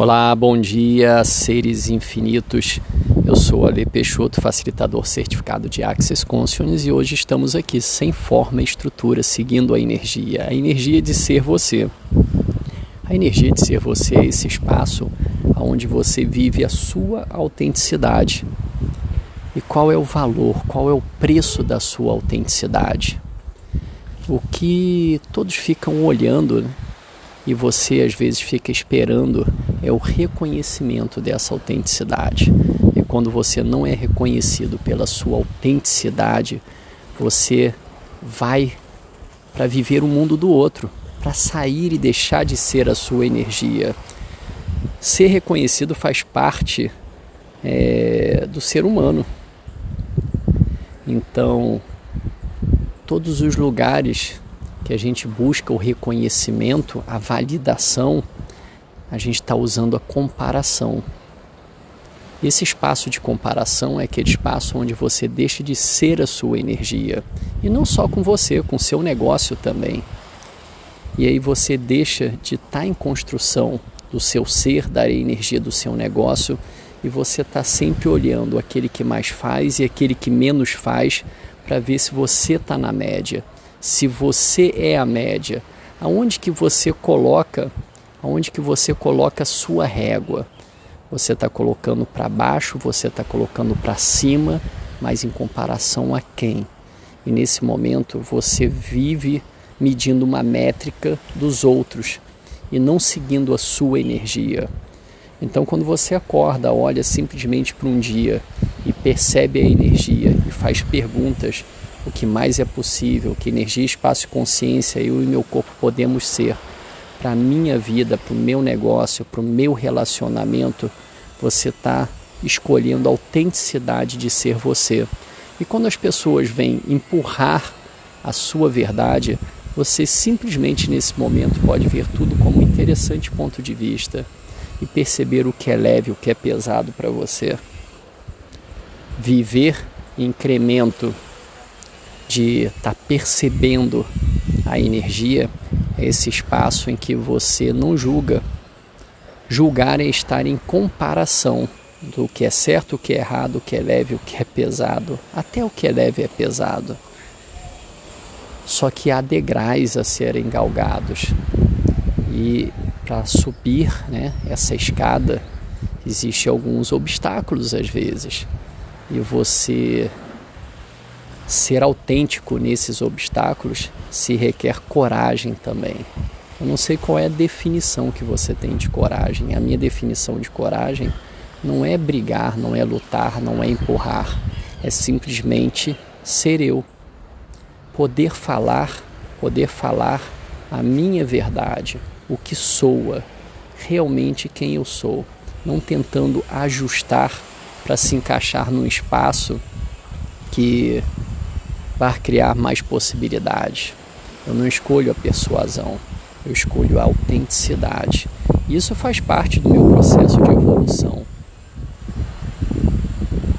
Olá, bom dia, seres infinitos. Eu sou Ale Peixoto, facilitador certificado de Access Consciousness e hoje estamos aqui sem forma e estrutura, seguindo a energia, a energia de ser você. A energia de ser você é esse espaço onde você vive a sua autenticidade. E qual é o valor, qual é o preço da sua autenticidade? O que todos ficam olhando né? e você às vezes fica esperando é o reconhecimento dessa autenticidade. E quando você não é reconhecido pela sua autenticidade, você vai para viver o mundo do outro, para sair e deixar de ser a sua energia. Ser reconhecido faz parte é, do ser humano. Então, todos os lugares que a gente busca o reconhecimento, a validação, a gente está usando a comparação. Esse espaço de comparação é aquele espaço onde você deixa de ser a sua energia. E não só com você, com seu negócio também. E aí você deixa de estar tá em construção do seu ser, da energia do seu negócio, e você está sempre olhando aquele que mais faz e aquele que menos faz para ver se você está na média. Se você é a média, aonde que você coloca Aonde que você coloca a sua régua? Você está colocando para baixo, você está colocando para cima, mas em comparação a quem? E nesse momento você vive medindo uma métrica dos outros e não seguindo a sua energia. Então, quando você acorda, olha simplesmente para um dia e percebe a energia e faz perguntas: o que mais é possível, que energia, espaço e consciência eu e meu corpo podemos ser para a minha vida, para o meu negócio, para o meu relacionamento, você está escolhendo a autenticidade de ser você. E quando as pessoas vêm empurrar a sua verdade, você simplesmente nesse momento pode ver tudo como um interessante ponto de vista e perceber o que é leve, o que é pesado para você. Viver incremento de estar tá percebendo a energia esse espaço em que você não julga. Julgar é estar em comparação do que é certo, o que é errado, o que é leve, o que é pesado. Até o que é leve é pesado. Só que há degraus a serem galgados. E para subir né, essa escada, existem alguns obstáculos às vezes. E você ser autêntico nesses obstáculos se requer coragem também. Eu não sei qual é a definição que você tem de coragem. A minha definição de coragem não é brigar, não é lutar, não é empurrar. É simplesmente ser eu. Poder falar, poder falar a minha verdade, o que soa, realmente quem eu sou, não tentando ajustar para se encaixar num espaço que para criar mais possibilidades. Eu não escolho a persuasão, eu escolho a autenticidade. Isso faz parte do meu processo de evolução.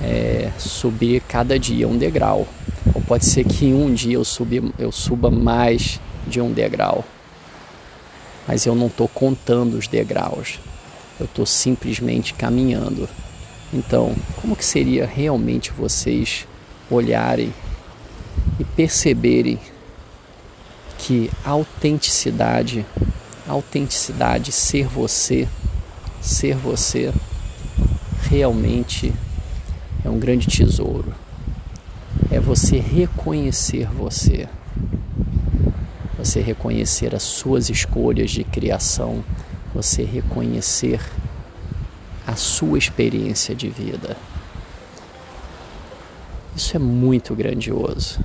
É subir cada dia um degrau. Ou pode ser que um dia eu, subi, eu suba mais de um degrau. Mas eu não estou contando os degraus. Eu estou simplesmente caminhando. Então, como que seria realmente vocês olharem e perceberem que autenticidade, autenticidade, ser você, ser você, realmente é um grande tesouro. É você reconhecer você. Você reconhecer as suas escolhas de criação, você reconhecer a sua experiência de vida. Isso é muito grandioso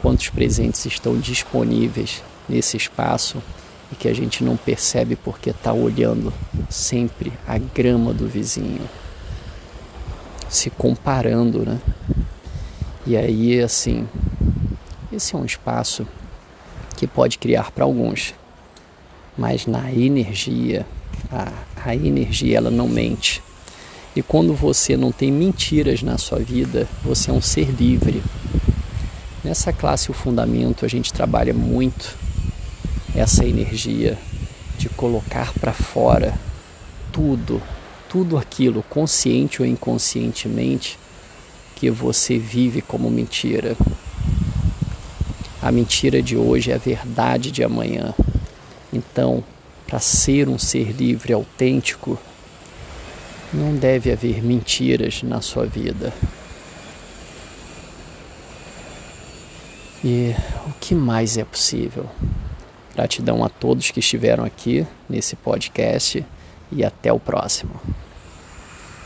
quantos presentes estão disponíveis nesse espaço e que a gente não percebe porque está olhando sempre a grama do vizinho, se comparando, né? E aí, assim, esse é um espaço que pode criar para alguns, mas na energia, a, a energia ela não mente. E quando você não tem mentiras na sua vida, você é um ser livre. Nessa classe O Fundamento a gente trabalha muito essa energia de colocar para fora tudo, tudo aquilo, consciente ou inconscientemente, que você vive como mentira. A mentira de hoje é a verdade de amanhã. Então, para ser um ser livre autêntico, não deve haver mentiras na sua vida. E o que mais é possível? Gratidão a todos que estiveram aqui nesse podcast e até o próximo.